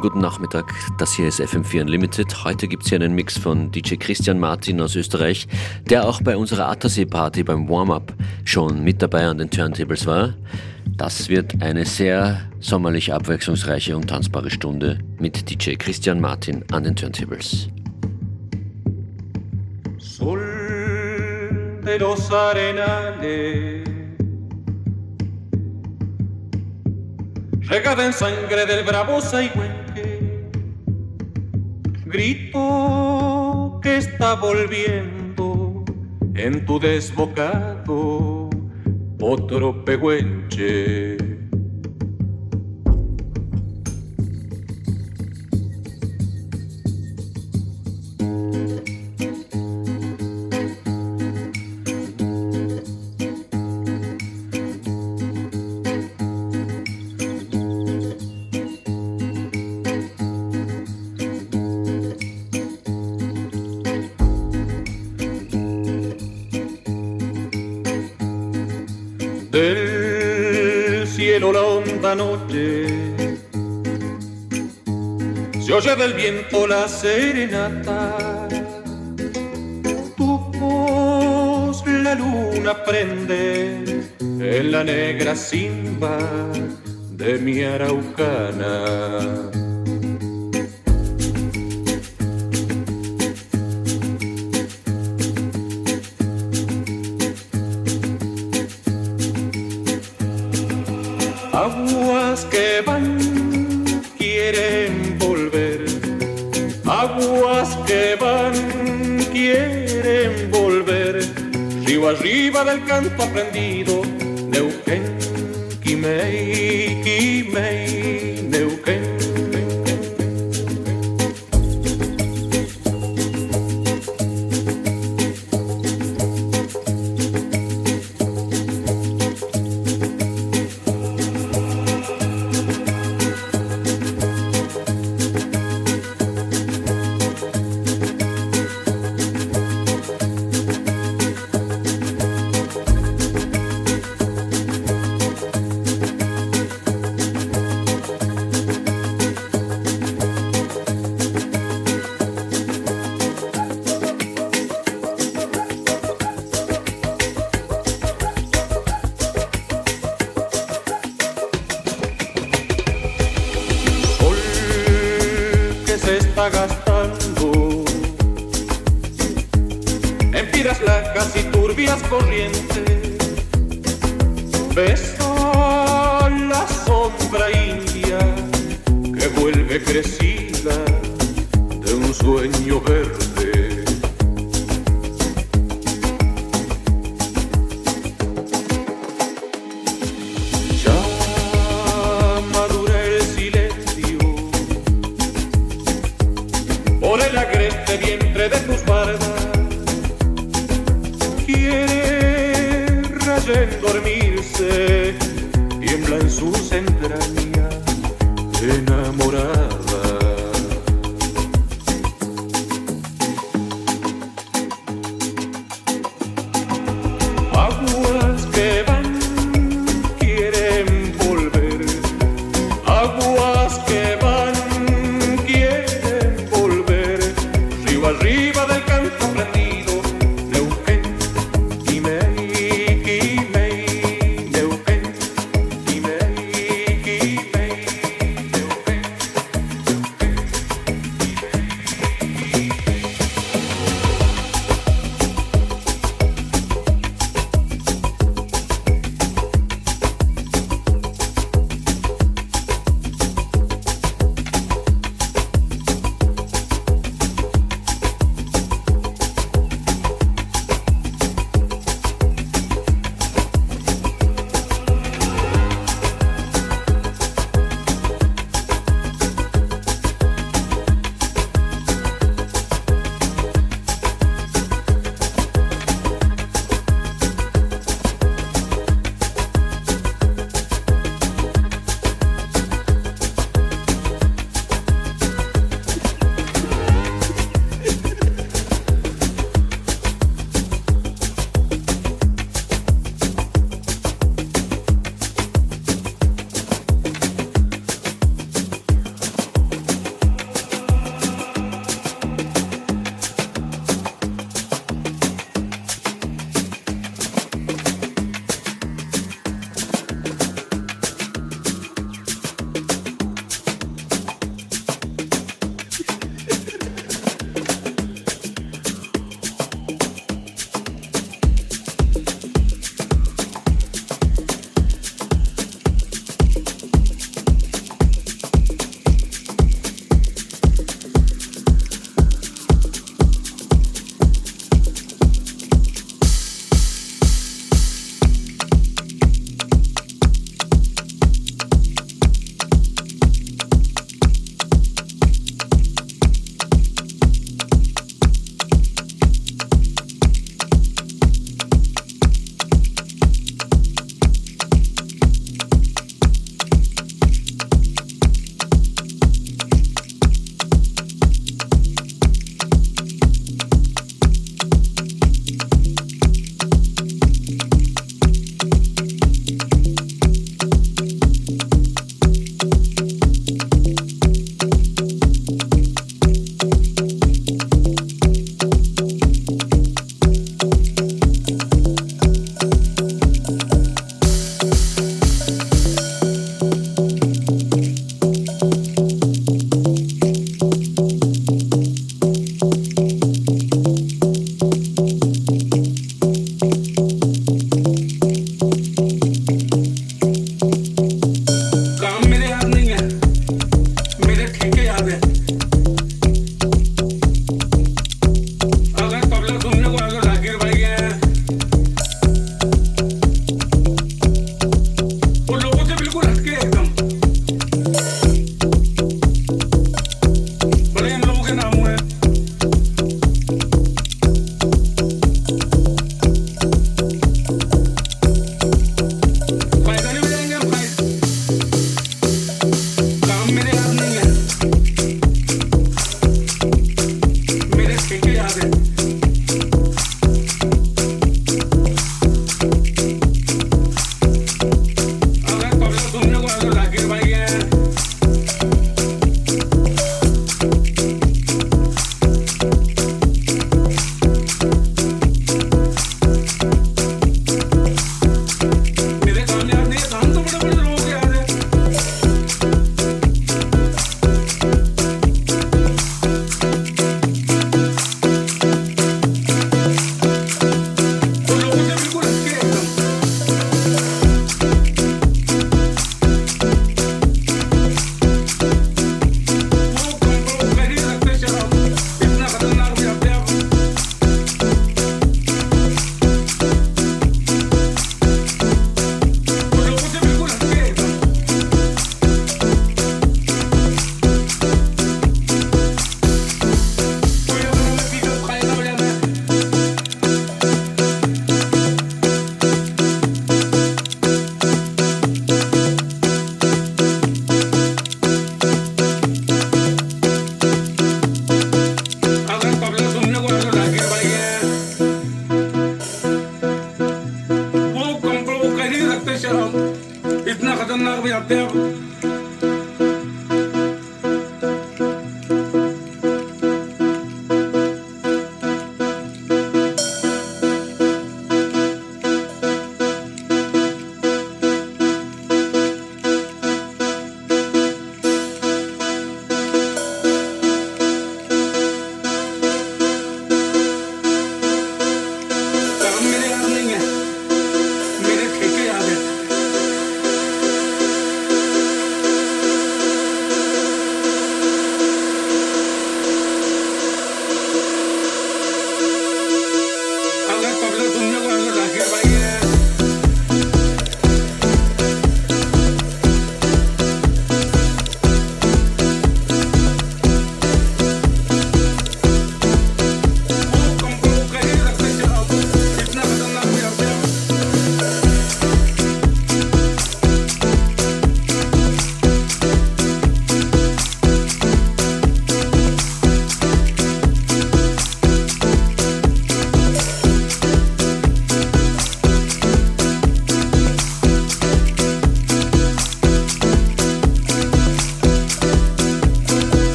Schönen guten Nachmittag. Das hier ist FM4 Unlimited. Heute gibt es hier einen Mix von DJ Christian Martin aus Österreich, der auch bei unserer Attersee-Party beim Warm-Up schon mit dabei an den Turntables war. Das wird eine sehr sommerlich abwechslungsreiche und tanzbare Stunde mit DJ Christian Martin an den Turntables. Sol de los arenales regada en sangre del bravo Saigüenque, grito que está volviendo en tu desbocado otro pehuenche. Oye del viento la serenata. Tu voz la luna prende en la negra simba de mi araucana. arriba del canto aprendido de Eugen Kimei, Kimei. en dormirse, tiembla en sus entrañas, enamorada.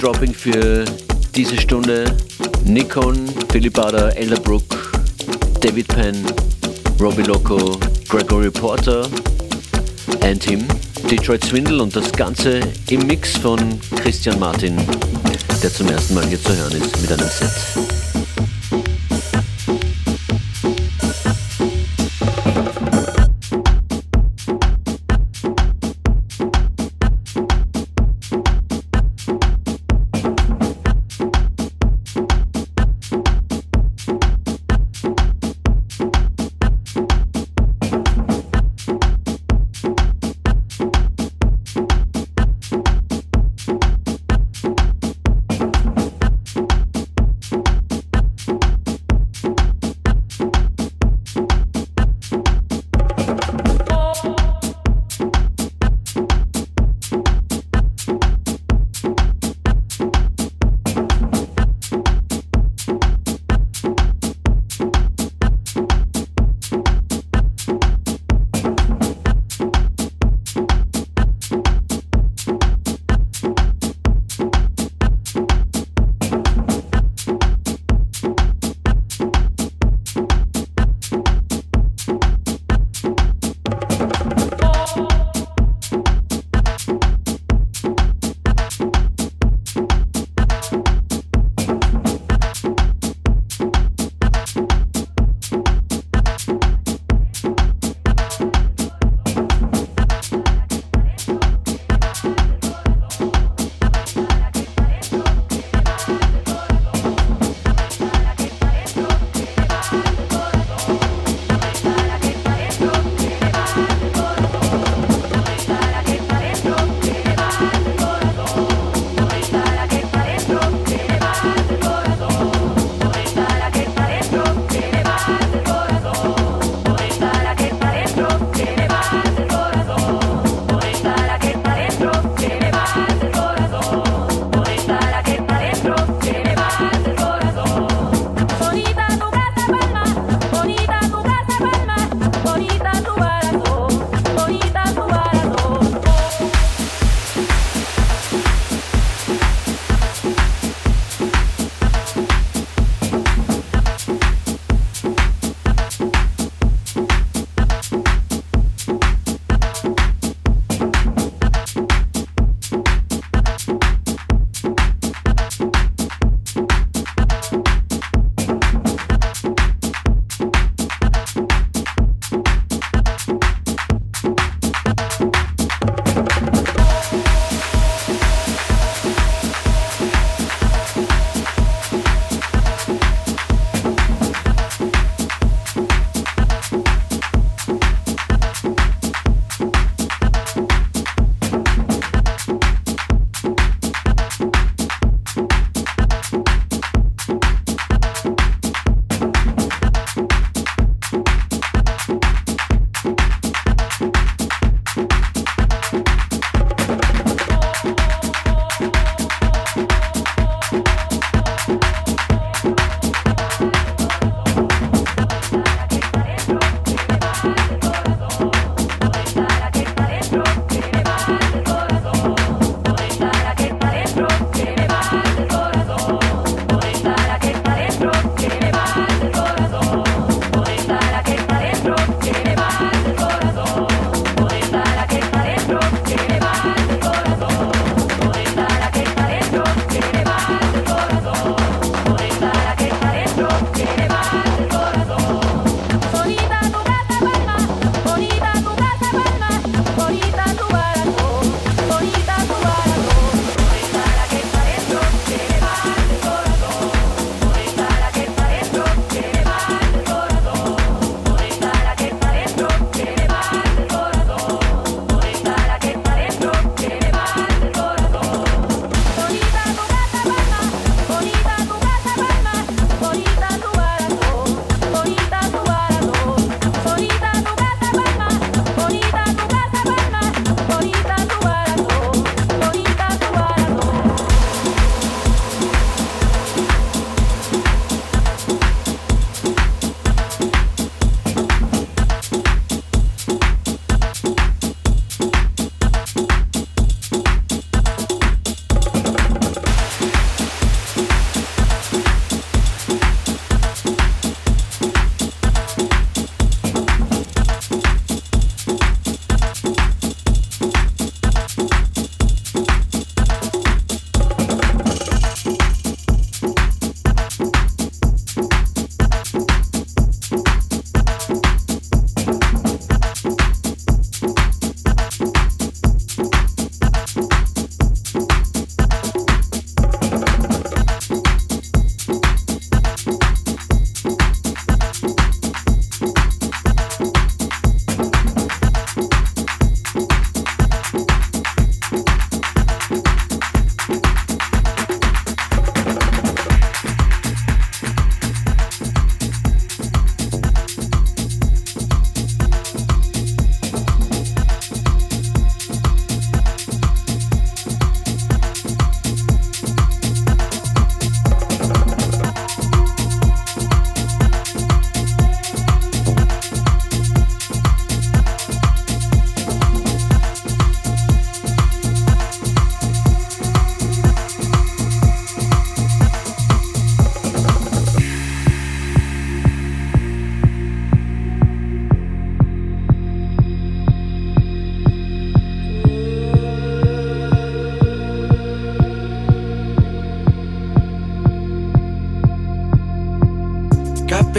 Name-Dropping für diese Stunde. Nikon, Philip Bader, Elderbrook, David Penn, Robbie Loco, Gregory Porter and him, Detroit Swindle und das Ganze im Mix von Christian Martin, der zum ersten Mal hier zu hören ist mit einem Set.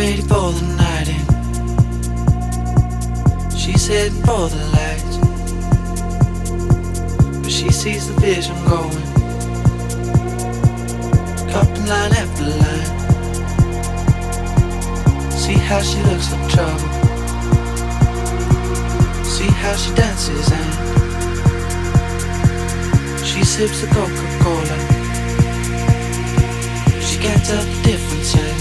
Ready for the night in. She's heading for the lights. But she sees the vision going. Cupping line after line. See how she looks like trouble. See how she dances and she sips the Coca-Cola. She can't tell the difference yet.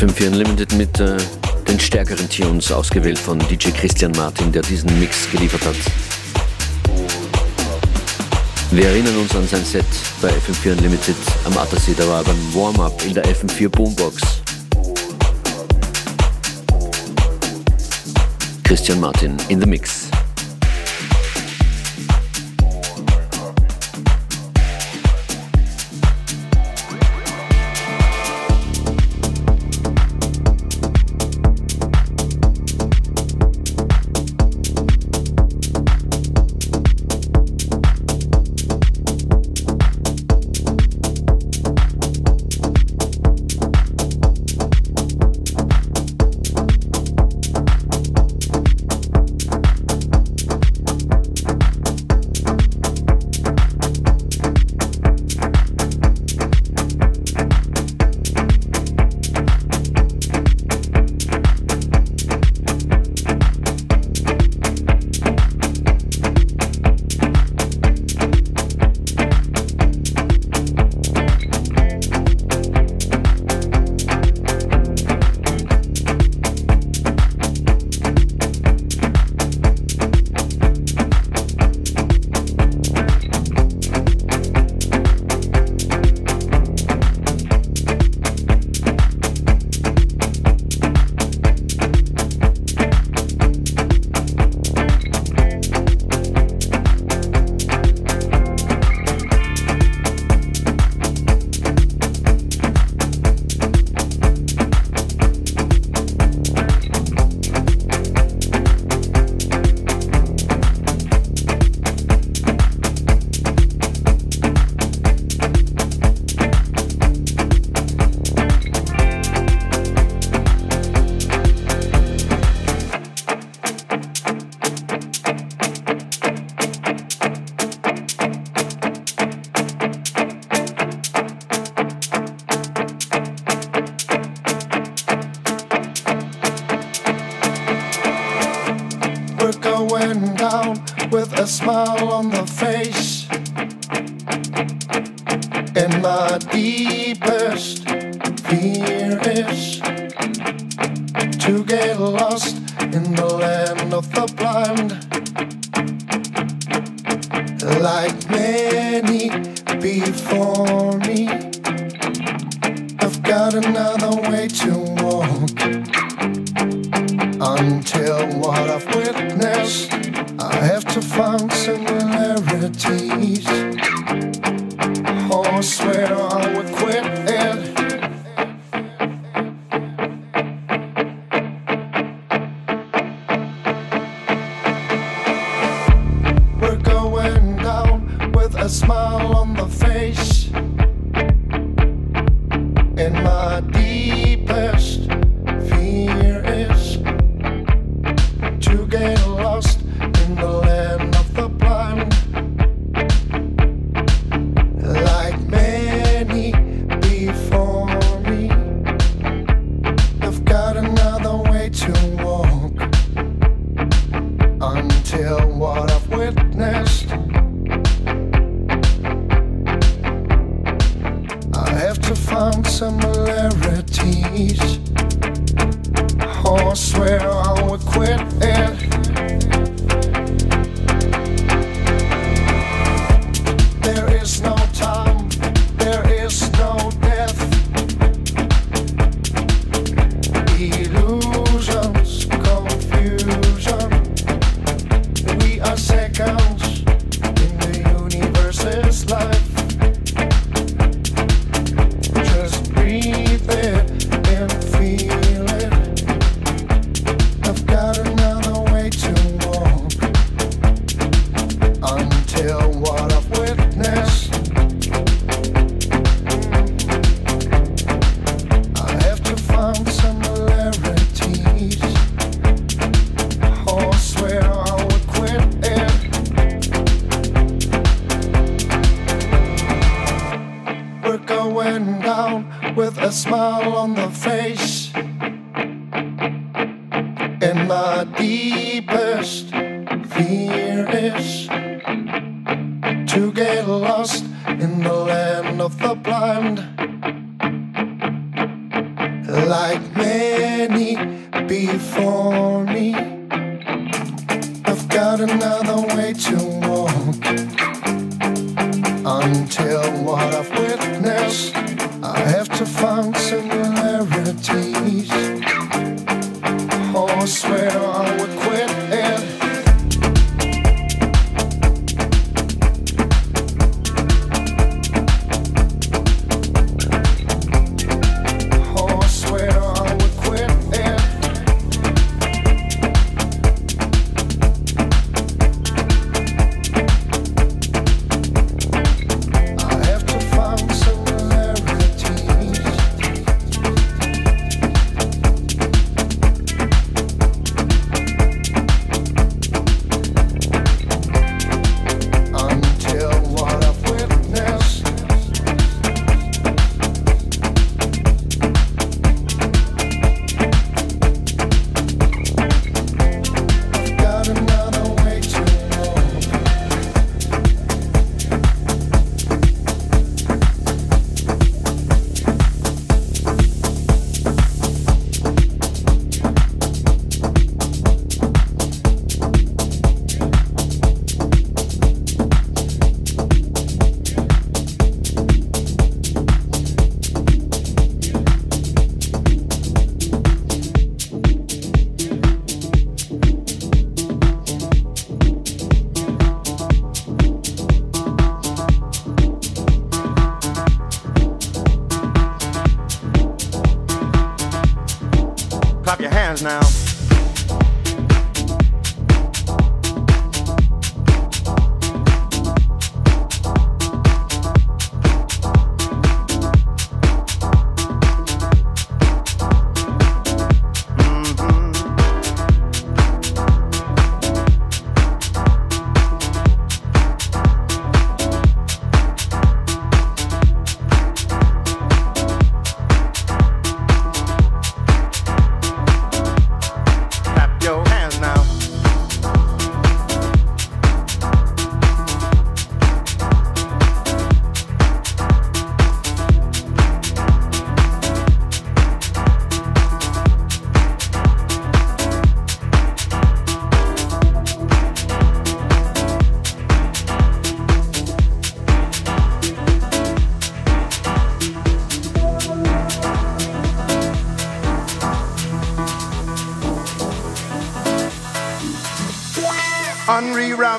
FM4 Unlimited mit äh, den stärkeren Tunes ausgewählt von DJ Christian Martin, der diesen Mix geliefert hat. Wir erinnern uns an sein Set bei FM4 Unlimited am Attersee, da war beim Warm-Up in der FM4 Boombox. Christian Martin in the Mix. until what I've witnessed, I have to find similarities. Oh, I swear I would.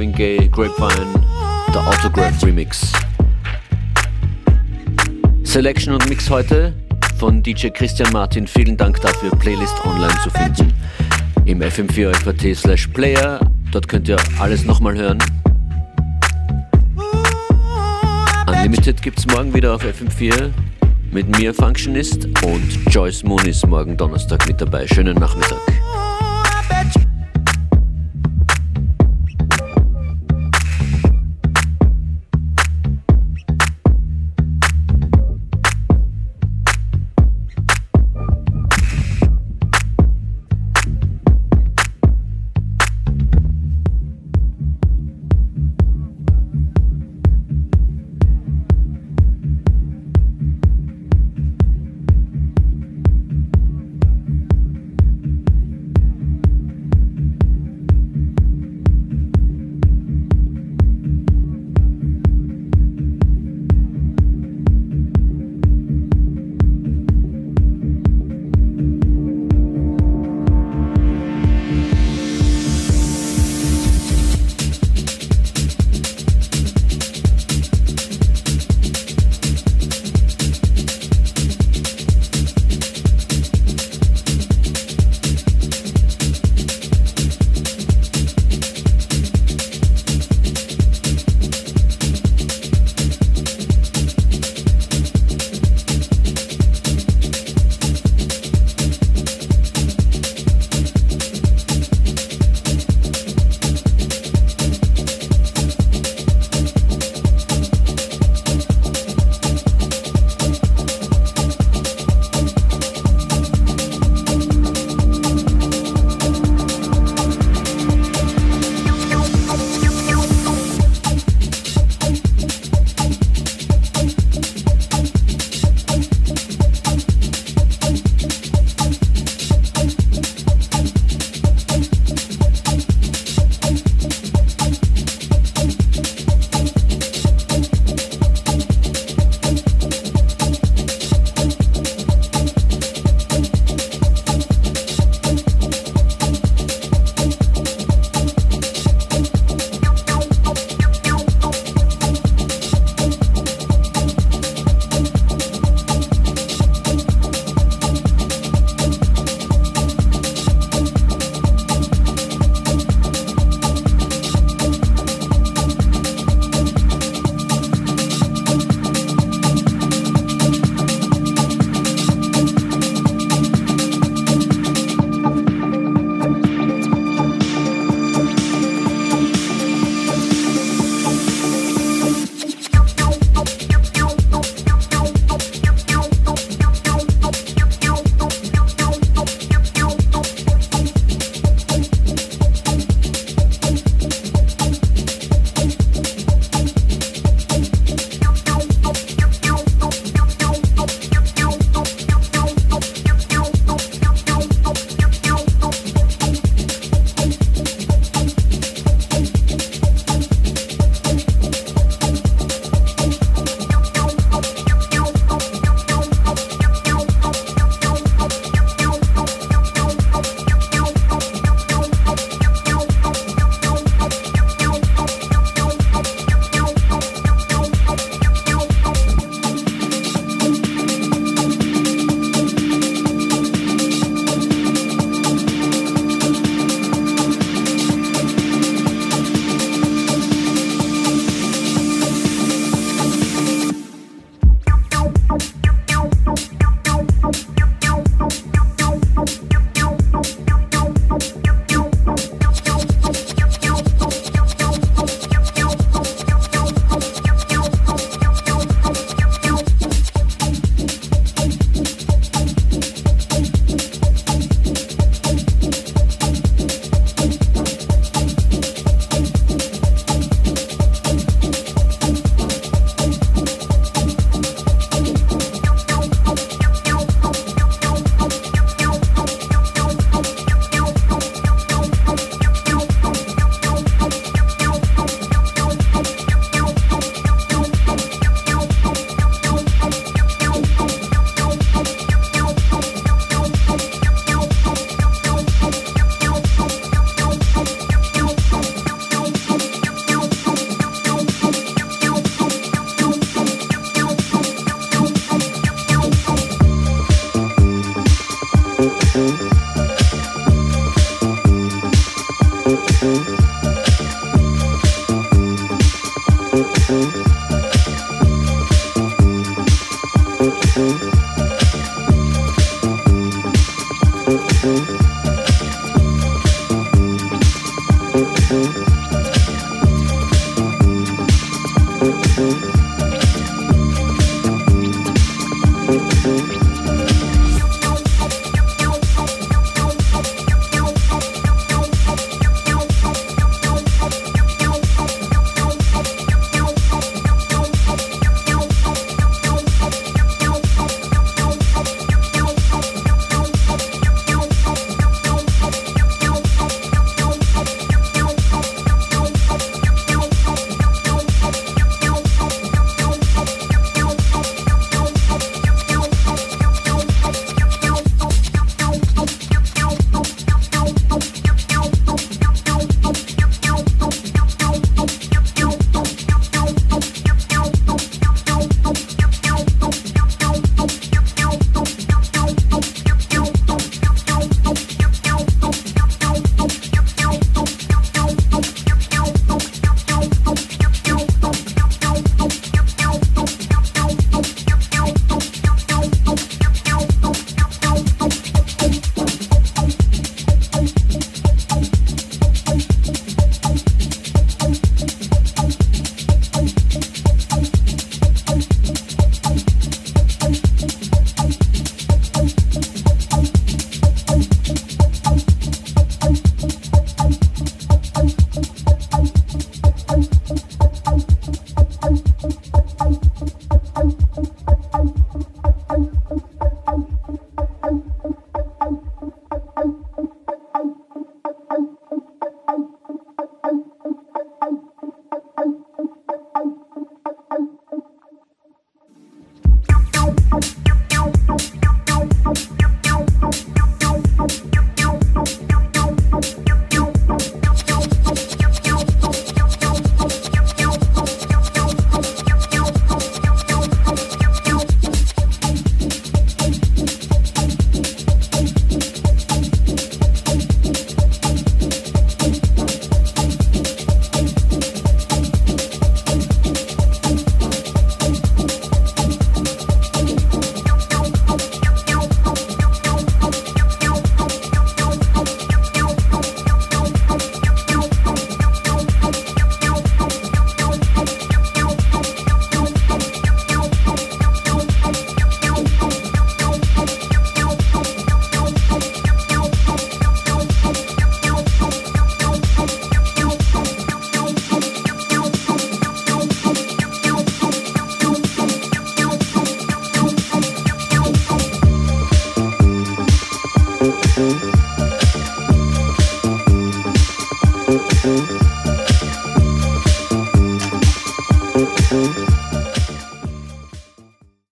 Marvin Gaye, Grapevine, der Autograph Remix. Selection und Mix heute von DJ Christian Martin. Vielen Dank dafür, Playlist online zu finden. Im fm4 slash player. Dort könnt ihr alles nochmal hören. Unlimited gibt's morgen wieder auf FM4 mit mir Functionist und Joyce Moon ist morgen Donnerstag mit dabei. Schönen Nachmittag.